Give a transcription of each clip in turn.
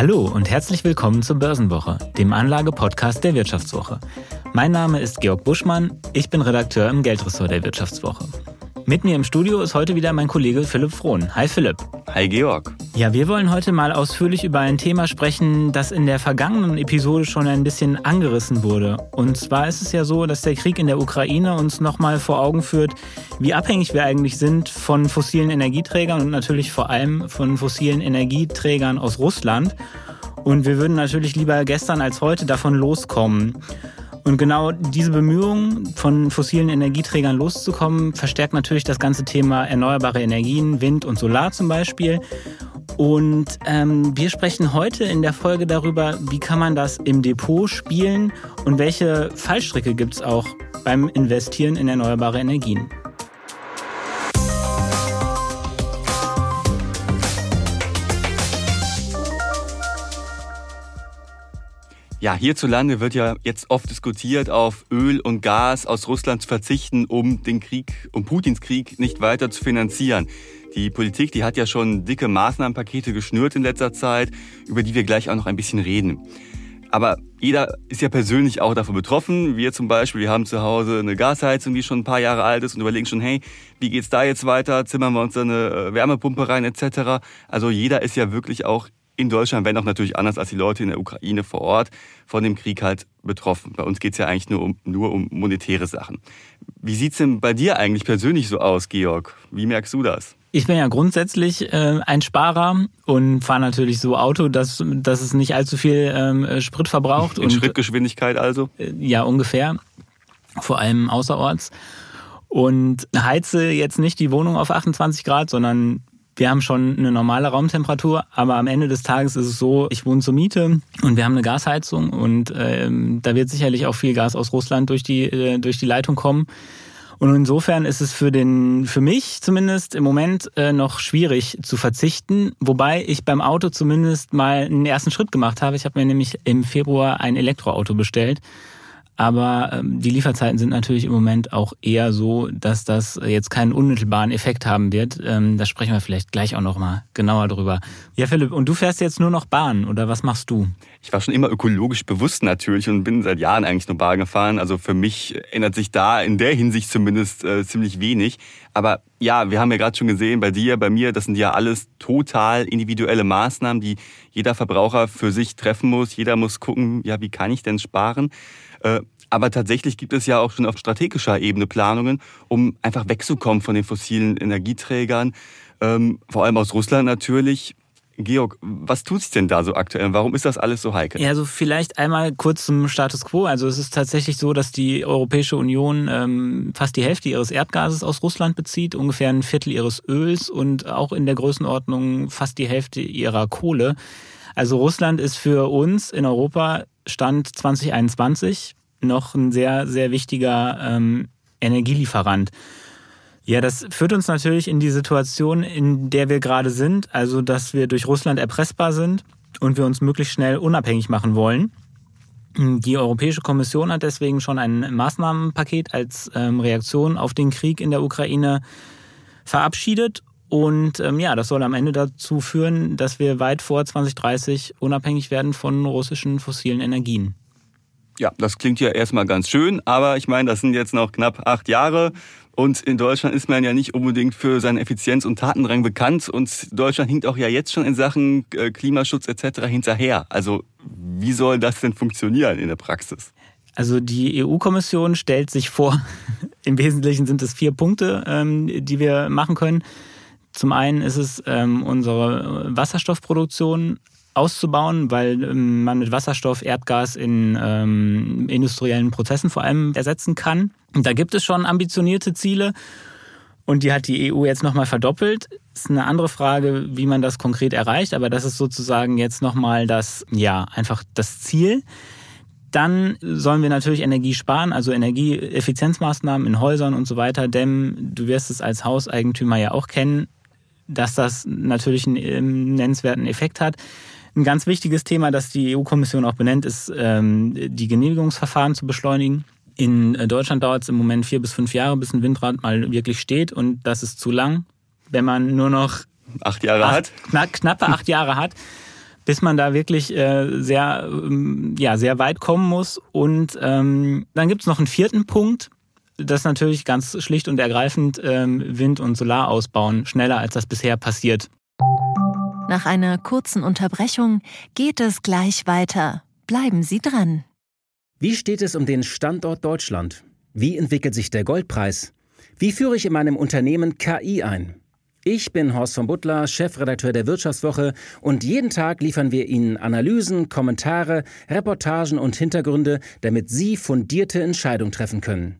Hallo und herzlich willkommen zur Börsenwoche, dem Anlage-Podcast der Wirtschaftswoche. Mein Name ist Georg Buschmann, ich bin Redakteur im Geldressort der Wirtschaftswoche. Mit mir im Studio ist heute wieder mein Kollege Philipp Frohn. Hi Philipp. Hi Georg. Ja, wir wollen heute mal ausführlich über ein Thema sprechen, das in der vergangenen Episode schon ein bisschen angerissen wurde. Und zwar ist es ja so, dass der Krieg in der Ukraine uns nochmal vor Augen führt, wie abhängig wir eigentlich sind von fossilen Energieträgern und natürlich vor allem von fossilen Energieträgern aus Russland. Und wir würden natürlich lieber gestern als heute davon loskommen. Und genau diese Bemühungen, von fossilen Energieträgern loszukommen, verstärkt natürlich das ganze Thema erneuerbare Energien, Wind und Solar zum Beispiel. Und ähm, wir sprechen heute in der Folge darüber, wie kann man das im Depot spielen und welche Fallstricke gibt es auch beim Investieren in erneuerbare Energien. Ja, hierzulande wird ja jetzt oft diskutiert, auf Öl und Gas aus Russland zu verzichten, um den Krieg, um Putins Krieg nicht weiter zu finanzieren. Die Politik, die hat ja schon dicke Maßnahmenpakete geschnürt in letzter Zeit, über die wir gleich auch noch ein bisschen reden. Aber jeder ist ja persönlich auch davon betroffen. Wir zum Beispiel, wir haben zu Hause eine Gasheizung, die schon ein paar Jahre alt ist und überlegen schon, hey, wie geht's da jetzt weiter? Zimmern wir uns da eine äh, Wärmepumpe rein etc. Also jeder ist ja wirklich auch in Deutschland, wenn auch natürlich anders als die Leute in der Ukraine vor Ort, von dem Krieg halt betroffen. Bei uns geht es ja eigentlich nur um, nur um monetäre Sachen. Wie sieht es denn bei dir eigentlich persönlich so aus, Georg? Wie merkst du das? Ich bin ja grundsätzlich äh, ein Sparer und fahre natürlich so Auto, dass, dass es nicht allzu viel ähm, Sprit verbraucht. In und, Schrittgeschwindigkeit also? Äh, ja, ungefähr. Vor allem außerorts. Und heize jetzt nicht die Wohnung auf 28 Grad, sondern wir haben schon eine normale Raumtemperatur, aber am Ende des Tages ist es so, ich wohne zur Miete und wir haben eine Gasheizung und ähm, da wird sicherlich auch viel Gas aus Russland durch die, äh, durch die Leitung kommen. Und insofern ist es für den, für mich zumindest im Moment äh, noch schwierig zu verzichten, wobei ich beim Auto zumindest mal einen ersten Schritt gemacht habe. Ich habe mir nämlich im Februar ein Elektroauto bestellt aber ähm, die Lieferzeiten sind natürlich im Moment auch eher so, dass das jetzt keinen unmittelbaren Effekt haben wird. Ähm, da sprechen wir vielleicht gleich auch noch mal genauer drüber. Ja, Philipp, und du fährst jetzt nur noch Bahn oder was machst du? Ich war schon immer ökologisch bewusst natürlich und bin seit Jahren eigentlich nur Bahn gefahren. Also für mich ändert sich da in der Hinsicht zumindest äh, ziemlich wenig. Aber ja, wir haben ja gerade schon gesehen, bei dir, bei mir, das sind ja alles total individuelle Maßnahmen, die jeder Verbraucher für sich treffen muss. Jeder muss gucken, ja, wie kann ich denn sparen? Äh, aber tatsächlich gibt es ja auch schon auf strategischer Ebene Planungen, um einfach wegzukommen von den fossilen Energieträgern, ähm, vor allem aus Russland natürlich. Georg, was tut sich denn da so aktuell? Warum ist das alles so heikel? Ja, also vielleicht einmal kurz zum Status quo. Also es ist tatsächlich so, dass die Europäische Union ähm, fast die Hälfte ihres Erdgases aus Russland bezieht, ungefähr ein Viertel ihres Öls und auch in der Größenordnung fast die Hälfte ihrer Kohle. Also Russland ist für uns in Europa Stand 2021 noch ein sehr, sehr wichtiger ähm, Energielieferant. Ja, das führt uns natürlich in die Situation, in der wir gerade sind, also dass wir durch Russland erpressbar sind und wir uns möglichst schnell unabhängig machen wollen. Die Europäische Kommission hat deswegen schon ein Maßnahmenpaket als ähm, Reaktion auf den Krieg in der Ukraine verabschiedet. Und ähm, ja, das soll am Ende dazu führen, dass wir weit vor 2030 unabhängig werden von russischen fossilen Energien. Ja, das klingt ja erstmal ganz schön, aber ich meine, das sind jetzt noch knapp acht Jahre. Und in Deutschland ist man ja nicht unbedingt für seine Effizienz und Tatendrang bekannt. Und Deutschland hinkt auch ja jetzt schon in Sachen äh, Klimaschutz etc. hinterher. Also wie soll das denn funktionieren in der Praxis? Also die EU-Kommission stellt sich vor, im Wesentlichen sind es vier Punkte, ähm, die wir machen können. Zum einen ist es ähm, unsere Wasserstoffproduktion auszubauen, weil ähm, man mit Wasserstoff Erdgas in ähm, industriellen Prozessen vor allem ersetzen kann. Und da gibt es schon ambitionierte Ziele. Und die hat die EU jetzt nochmal verdoppelt. Ist eine andere Frage, wie man das konkret erreicht, aber das ist sozusagen jetzt nochmal das, ja, einfach das Ziel. Dann sollen wir natürlich Energie sparen, also Energieeffizienzmaßnahmen in Häusern und so weiter dämmen. Du wirst es als Hauseigentümer ja auch kennen, dass das natürlich einen ähm, nennenswerten Effekt hat. Ein ganz wichtiges Thema, das die EU-Kommission auch benennt, ist, ähm, die Genehmigungsverfahren zu beschleunigen. In äh, Deutschland dauert es im Moment vier bis fünf Jahre, bis ein Windrad mal wirklich steht und das ist zu lang. Wenn man nur noch acht Jahre acht, hat, knapp, knappe acht Jahre hat, bis man da wirklich äh, sehr, ähm, ja, sehr weit kommen muss. Und ähm, dann gibt es noch einen vierten Punkt. Das natürlich ganz schlicht und ergreifend ähm, Wind- und Solar ausbauen, schneller als das bisher passiert. Nach einer kurzen Unterbrechung geht es gleich weiter. Bleiben Sie dran. Wie steht es um den Standort Deutschland? Wie entwickelt sich der Goldpreis? Wie führe ich in meinem Unternehmen KI ein? Ich bin Horst von Butler, Chefredakteur der Wirtschaftswoche und jeden Tag liefern wir Ihnen Analysen, Kommentare, Reportagen und Hintergründe, damit Sie fundierte Entscheidungen treffen können.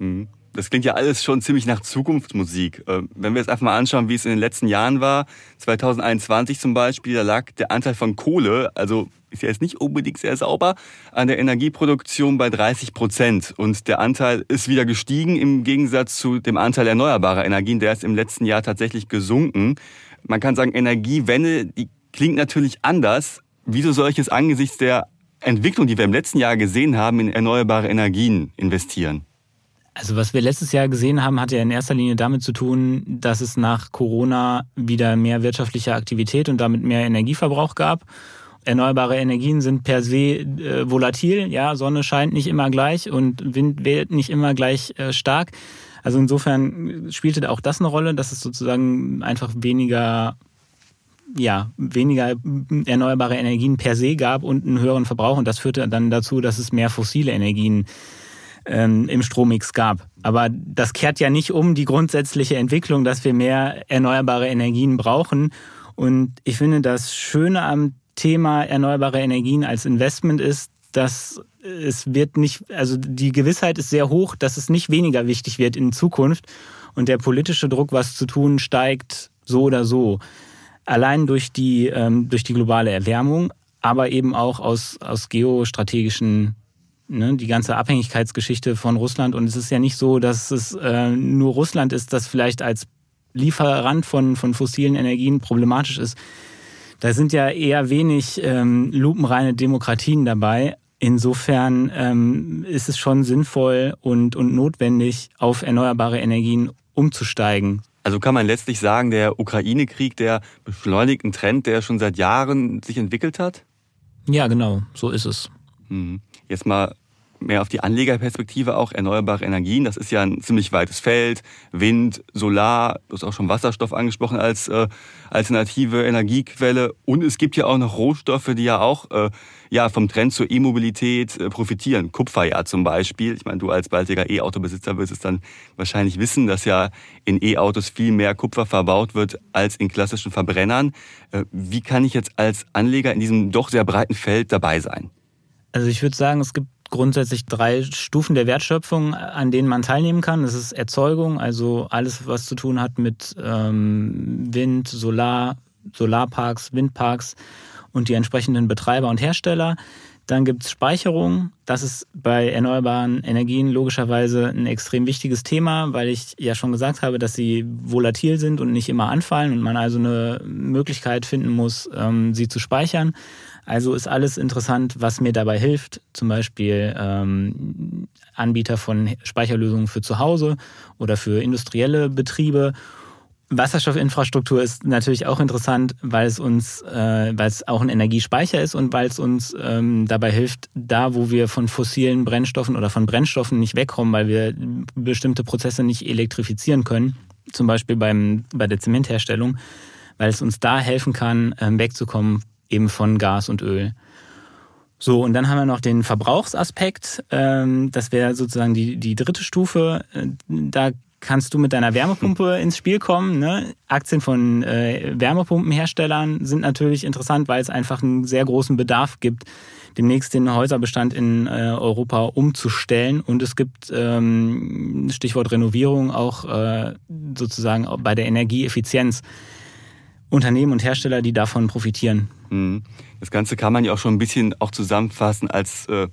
Mhm. Das klingt ja alles schon ziemlich nach Zukunftsmusik. Ähm, wenn wir jetzt einfach mal anschauen, wie es in den letzten Jahren war, 2021 zum Beispiel, da lag der Anteil von Kohle, also ist ja jetzt nicht unbedingt sehr sauber, an der Energieproduktion bei 30 Prozent. Und der Anteil ist wieder gestiegen im Gegensatz zu dem Anteil erneuerbarer Energien. Der ist im letzten Jahr tatsächlich gesunken. Man kann sagen, Energiewende, die klingt natürlich anders. Wieso soll ich jetzt angesichts der Entwicklung, die wir im letzten Jahr gesehen haben, in erneuerbare Energien investieren? Also was wir letztes Jahr gesehen haben, hat ja in erster Linie damit zu tun, dass es nach Corona wieder mehr wirtschaftliche Aktivität und damit mehr Energieverbrauch gab. Erneuerbare Energien sind per se äh, volatil. Ja, Sonne scheint nicht immer gleich und Wind weht nicht immer gleich äh, stark. Also insofern spielte auch das eine Rolle, dass es sozusagen einfach weniger ja, weniger erneuerbare Energien per se gab und einen höheren Verbrauch. Und das führte dann dazu, dass es mehr fossile Energien im Strommix gab. Aber das kehrt ja nicht um die grundsätzliche Entwicklung, dass wir mehr erneuerbare Energien brauchen. Und ich finde, das Schöne am Thema erneuerbare Energien als Investment ist, dass es wird nicht, also die Gewissheit ist sehr hoch, dass es nicht weniger wichtig wird in Zukunft und der politische Druck, was zu tun, steigt so oder so. Allein durch die, ähm, durch die globale Erwärmung, aber eben auch aus, aus geostrategischen, ne, die ganze Abhängigkeitsgeschichte von Russland. Und es ist ja nicht so, dass es äh, nur Russland ist, das vielleicht als Lieferant von, von fossilen Energien problematisch ist. Da sind ja eher wenig ähm, lupenreine Demokratien dabei. Insofern ähm, ist es schon sinnvoll und, und notwendig, auf erneuerbare Energien umzusteigen. Also kann man letztlich sagen, der Ukraine-Krieg, der beschleunigt einen Trend, der schon seit Jahren sich entwickelt hat? Ja, genau, so ist es. Mhm. Jetzt mal mehr auf die Anlegerperspektive auch erneuerbare Energien. Das ist ja ein ziemlich weites Feld. Wind, Solar, du hast auch schon Wasserstoff angesprochen als äh, alternative Energiequelle. Und es gibt ja auch noch Rohstoffe, die ja auch äh, ja, vom Trend zur E-Mobilität äh, profitieren. Kupfer ja zum Beispiel. Ich meine, du als baldiger E-Auto-Besitzer wirst es dann wahrscheinlich wissen, dass ja in E-Autos viel mehr Kupfer verbaut wird als in klassischen Verbrennern. Äh, wie kann ich jetzt als Anleger in diesem doch sehr breiten Feld dabei sein? Also ich würde sagen, es gibt grundsätzlich drei Stufen der Wertschöpfung, an denen man teilnehmen kann. Das ist Erzeugung, also alles, was zu tun hat mit ähm, Wind, Solar, Solarparks, Windparks und die entsprechenden Betreiber und Hersteller. Dann gibt es Speicherung. Das ist bei erneuerbaren Energien logischerweise ein extrem wichtiges Thema, weil ich ja schon gesagt habe, dass sie volatil sind und nicht immer anfallen und man also eine Möglichkeit finden muss, ähm, sie zu speichern. Also ist alles interessant, was mir dabei hilft. Zum Beispiel ähm, Anbieter von Speicherlösungen für zu Hause oder für industrielle Betriebe. Wasserstoffinfrastruktur ist natürlich auch interessant, weil es uns, äh, weil es auch ein Energiespeicher ist und weil es uns ähm, dabei hilft, da wo wir von fossilen Brennstoffen oder von Brennstoffen nicht wegkommen, weil wir bestimmte Prozesse nicht elektrifizieren können, zum Beispiel beim, bei der Zementherstellung, weil es uns da helfen kann, ähm, wegzukommen eben von Gas und Öl. So, und dann haben wir noch den Verbrauchsaspekt. Ähm, das wäre sozusagen die, die dritte Stufe. Äh, da kannst du mit deiner Wärmepumpe ins Spiel kommen. Ne? Aktien von äh, Wärmepumpenherstellern sind natürlich interessant, weil es einfach einen sehr großen Bedarf gibt, demnächst den Häuserbestand in äh, Europa umzustellen. Und es gibt, ähm, Stichwort Renovierung, auch äh, sozusagen bei der Energieeffizienz Unternehmen und Hersteller, die davon profitieren. Mhm. Das Ganze kann man ja auch schon ein bisschen auch zusammenfassen als äh,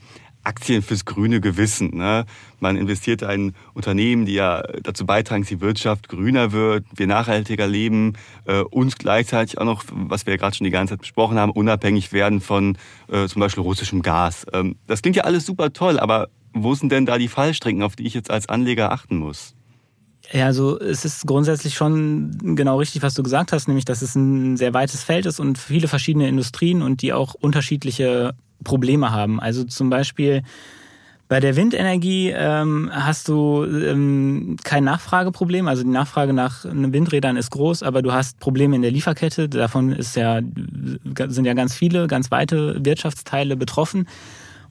Aktien fürs grüne Gewissen. Ne? Man investiert in Unternehmen, die ja dazu beitragen, dass die Wirtschaft grüner wird, wir nachhaltiger leben äh, und gleichzeitig auch noch, was wir ja gerade schon die ganze Zeit besprochen haben, unabhängig werden von äh, zum Beispiel russischem Gas. Ähm, das klingt ja alles super toll, aber wo sind denn da die Fallstricken, auf die ich jetzt als Anleger achten muss? Ja, also es ist grundsätzlich schon genau richtig, was du gesagt hast, nämlich dass es ein sehr weites Feld ist und viele verschiedene Industrien und die auch unterschiedliche Probleme haben. Also zum Beispiel bei der Windenergie ähm, hast du ähm, kein Nachfrageproblem. Also die Nachfrage nach Windrädern ist groß, aber du hast Probleme in der Lieferkette. Davon ist ja, sind ja ganz viele, ganz weite Wirtschaftsteile betroffen.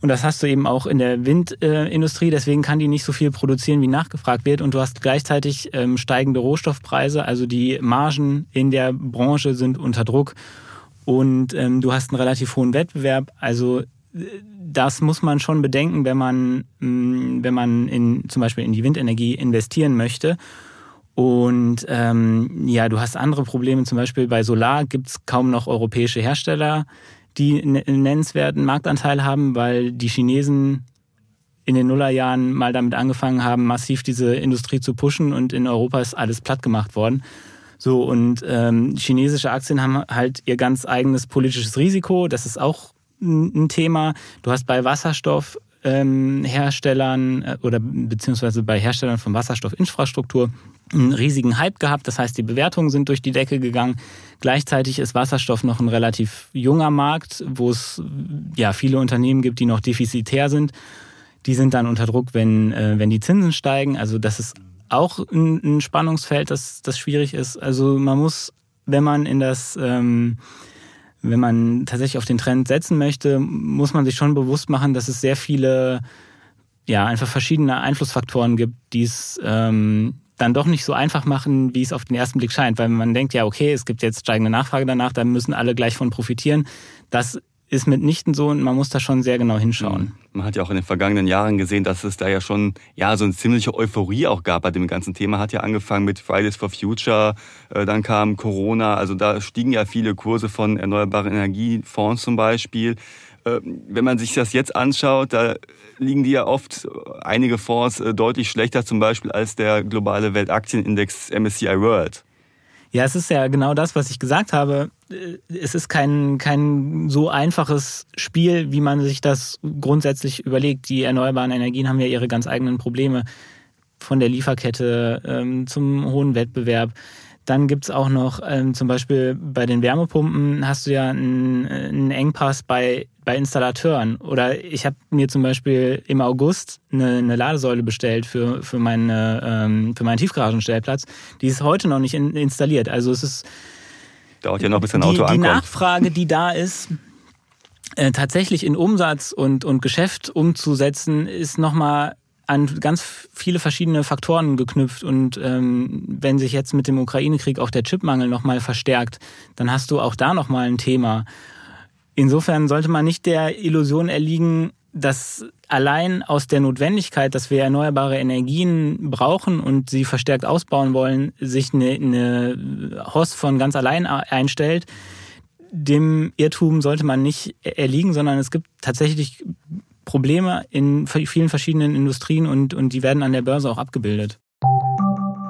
Und das hast du eben auch in der Windindustrie, deswegen kann die nicht so viel produzieren, wie nachgefragt wird. Und du hast gleichzeitig ähm, steigende Rohstoffpreise, also die Margen in der Branche sind unter Druck. Und ähm, du hast einen relativ hohen Wettbewerb. Also äh, das muss man schon bedenken, wenn man, mm, wenn man in, zum Beispiel in die Windenergie investieren möchte. Und ähm, ja, du hast andere Probleme. Zum Beispiel bei Solar gibt es kaum noch europäische Hersteller die einen nennenswerten Marktanteil haben, weil die Chinesen in den Nullerjahren mal damit angefangen haben, massiv diese Industrie zu pushen und in Europa ist alles platt gemacht worden. So, und ähm, chinesische Aktien haben halt ihr ganz eigenes politisches Risiko. Das ist auch ein Thema. Du hast bei Wasserstoffherstellern ähm, äh, oder beziehungsweise bei Herstellern von Wasserstoffinfrastruktur einen riesigen Hype gehabt. Das heißt, die Bewertungen sind durch die Decke gegangen. Gleichzeitig ist Wasserstoff noch ein relativ junger Markt, wo es ja viele Unternehmen gibt, die noch defizitär sind. Die sind dann unter Druck, wenn, äh, wenn die Zinsen steigen. Also das ist auch ein, ein Spannungsfeld, das, das schwierig ist. Also man muss, wenn man in das ähm, wenn man tatsächlich auf den Trend setzen möchte, muss man sich schon bewusst machen, dass es sehr viele, ja, einfach verschiedene Einflussfaktoren gibt, die es ähm, dann doch nicht so einfach machen, wie es auf den ersten Blick scheint, weil man denkt, ja, okay, es gibt jetzt steigende Nachfrage danach, da müssen alle gleich von profitieren. Das ist mitnichten so und man muss da schon sehr genau hinschauen. Mhm. Man hat ja auch in den vergangenen Jahren gesehen, dass es da ja schon ja so eine ziemliche Euphorie auch gab bei dem ganzen Thema. Hat ja angefangen mit Fridays for Future, äh, dann kam Corona, also da stiegen ja viele Kurse von erneuerbaren Energiefonds zum Beispiel. Äh, wenn man sich das jetzt anschaut, da liegen die ja oft einige Fonds äh, deutlich schlechter, zum Beispiel als der globale Weltaktienindex MSCI World. Ja, es ist ja genau das, was ich gesagt habe. Äh, es ist kein, kein so einfaches Spiel, wie man sich das grundsätzlich überlegt. Die erneuerbaren Energien haben ja ihre ganz eigenen Probleme von der Lieferkette ähm, zum hohen Wettbewerb. Dann gibt's auch noch ähm, zum Beispiel bei den Wärmepumpen hast du ja einen, einen Engpass bei, bei Installateuren. Oder ich habe mir zum Beispiel im August eine, eine Ladesäule bestellt für, für, meine, ähm, für meinen Tiefgaragenstellplatz. Die ist heute noch nicht in, installiert. Also es ist. Dauert ja noch, bis ein Auto die, ankommt. Die Nachfrage, die da ist, äh, tatsächlich in Umsatz und, und Geschäft umzusetzen, ist nochmal an ganz viele verschiedene Faktoren geknüpft. Und ähm, wenn sich jetzt mit dem Ukraine-Krieg auch der Chipmangel nochmal verstärkt, dann hast du auch da nochmal ein Thema. Insofern sollte man nicht der Illusion erliegen, dass allein aus der Notwendigkeit, dass wir erneuerbare Energien brauchen und sie verstärkt ausbauen wollen, sich eine, eine Host von ganz allein einstellt. Dem Irrtum sollte man nicht erliegen, sondern es gibt tatsächlich Probleme in vielen verschiedenen Industrien und, und die werden an der Börse auch abgebildet.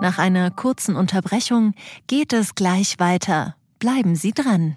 Nach einer kurzen Unterbrechung geht es gleich weiter. Bleiben Sie dran.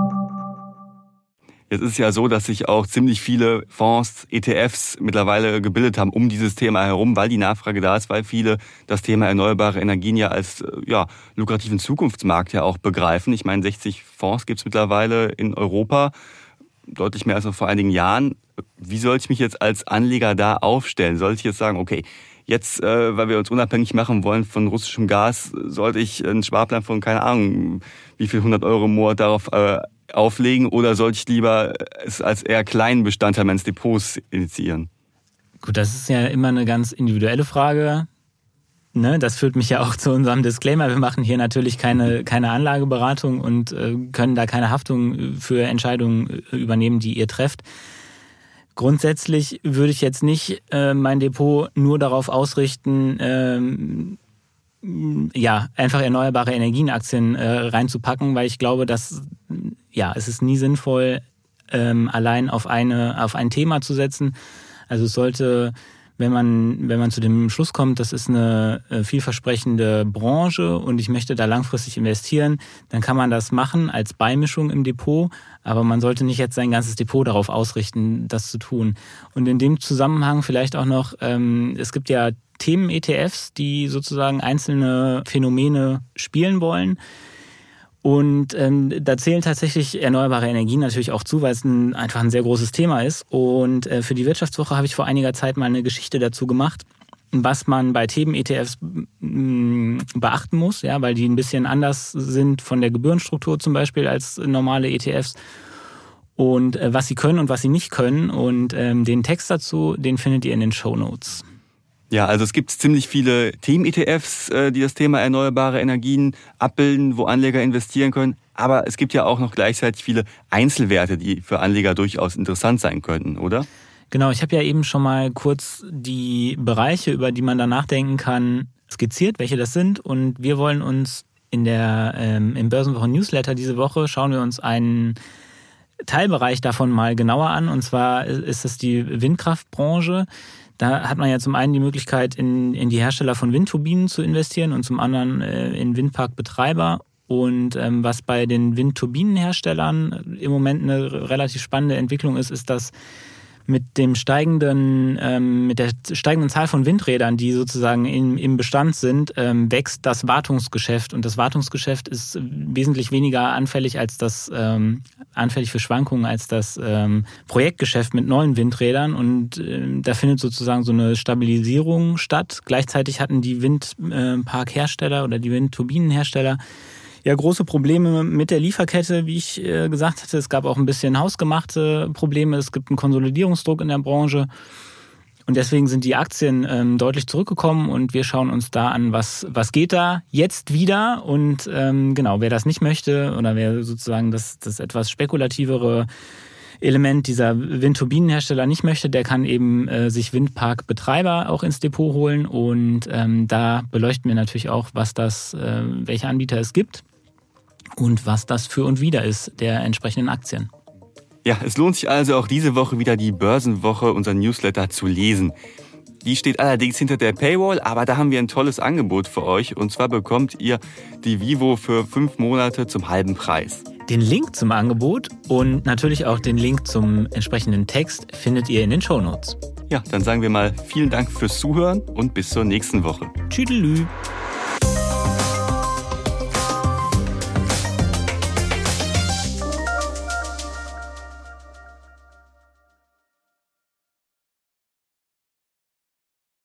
Jetzt ist ja so, dass sich auch ziemlich viele Fonds, ETFs mittlerweile gebildet haben um dieses Thema herum, weil die Nachfrage da ist, weil viele das Thema erneuerbare Energien ja als äh, ja, lukrativen Zukunftsmarkt ja auch begreifen. Ich meine, 60 Fonds gibt es mittlerweile in Europa, deutlich mehr als noch vor einigen Jahren. Wie soll ich mich jetzt als Anleger da aufstellen? Soll ich jetzt sagen, okay, Jetzt, äh, weil wir uns unabhängig machen wollen von russischem Gas, sollte ich einen Sparplan von, keine Ahnung, wie viel 100 Euro im Monat darauf äh, auflegen oder sollte ich lieber es als eher kleinen Bestandteil meines Depots initiieren? Gut, das ist ja immer eine ganz individuelle Frage. Ne, das führt mich ja auch zu unserem Disclaimer. Wir machen hier natürlich keine, keine Anlageberatung und äh, können da keine Haftung für Entscheidungen äh, übernehmen, die ihr trefft. Grundsätzlich würde ich jetzt nicht äh, mein Depot nur darauf ausrichten, ähm, ja, einfach erneuerbare Energienaktien äh, reinzupacken, weil ich glaube, dass ja, es ist nie sinnvoll, ähm, allein auf eine, auf ein Thema zu setzen. Also es sollte wenn man, wenn man zu dem Schluss kommt, das ist eine äh, vielversprechende Branche und ich möchte da langfristig investieren, dann kann man das machen als Beimischung im Depot, aber man sollte nicht jetzt sein ganzes Depot darauf ausrichten, das zu tun. Und in dem Zusammenhang vielleicht auch noch, ähm, es gibt ja Themen-ETFs, die sozusagen einzelne Phänomene spielen wollen. Und ähm, da zählen tatsächlich erneuerbare Energien natürlich auch zu, weil es ein, einfach ein sehr großes Thema ist. Und äh, für die Wirtschaftswoche habe ich vor einiger Zeit mal eine Geschichte dazu gemacht, was man bei Themen-ETFs mm, beachten muss, ja, weil die ein bisschen anders sind von der Gebührenstruktur zum Beispiel als normale ETFs. Und äh, was sie können und was sie nicht können. Und ähm, den Text dazu, den findet ihr in den Show Notes. Ja, also es gibt ziemlich viele Themen-ETFs, äh, die das Thema erneuerbare Energien abbilden, wo Anleger investieren können. Aber es gibt ja auch noch gleichzeitig viele Einzelwerte, die für Anleger durchaus interessant sein könnten, oder? Genau, ich habe ja eben schon mal kurz die Bereiche, über die man da nachdenken kann, skizziert, welche das sind. Und wir wollen uns in der ähm, im Börsenwochen-Newsletter diese Woche schauen wir uns einen Teilbereich davon mal genauer an. Und zwar ist es die Windkraftbranche. Da hat man ja zum einen die Möglichkeit, in, in die Hersteller von Windturbinen zu investieren und zum anderen äh, in Windparkbetreiber. Und ähm, was bei den Windturbinenherstellern im Moment eine relativ spannende Entwicklung ist, ist, dass mit dem steigenden, ähm, mit der steigenden Zahl von Windrädern, die sozusagen im, im Bestand sind, ähm, wächst das Wartungsgeschäft. Und das Wartungsgeschäft ist wesentlich weniger anfällig als das, ähm, anfällig für Schwankungen als das ähm, Projektgeschäft mit neuen Windrädern. Und ähm, da findet sozusagen so eine Stabilisierung statt. Gleichzeitig hatten die Windparkhersteller oder die Windturbinenhersteller ja große Probleme mit der Lieferkette, wie ich äh, gesagt hatte. Es gab auch ein bisschen hausgemachte Probleme. Es gibt einen Konsolidierungsdruck in der Branche. Und deswegen sind die Aktien ähm, deutlich zurückgekommen und wir schauen uns da an, was, was geht da jetzt wieder. Und ähm, genau, wer das nicht möchte oder wer sozusagen das, das etwas spekulativere Element dieser Windturbinenhersteller nicht möchte, der kann eben äh, sich Windparkbetreiber auch ins Depot holen. Und ähm, da beleuchten wir natürlich auch, was das, äh, welche Anbieter es gibt und was das für und wieder ist der entsprechenden Aktien. Ja, es lohnt sich also auch diese Woche wieder die Börsenwoche, unser Newsletter zu lesen. Die steht allerdings hinter der Paywall, aber da haben wir ein tolles Angebot für euch. Und zwar bekommt ihr die Vivo für fünf Monate zum halben Preis. Den Link zum Angebot und natürlich auch den Link zum entsprechenden Text findet ihr in den Show Notes. Ja, dann sagen wir mal vielen Dank fürs Zuhören und bis zur nächsten Woche. Tschüdelü.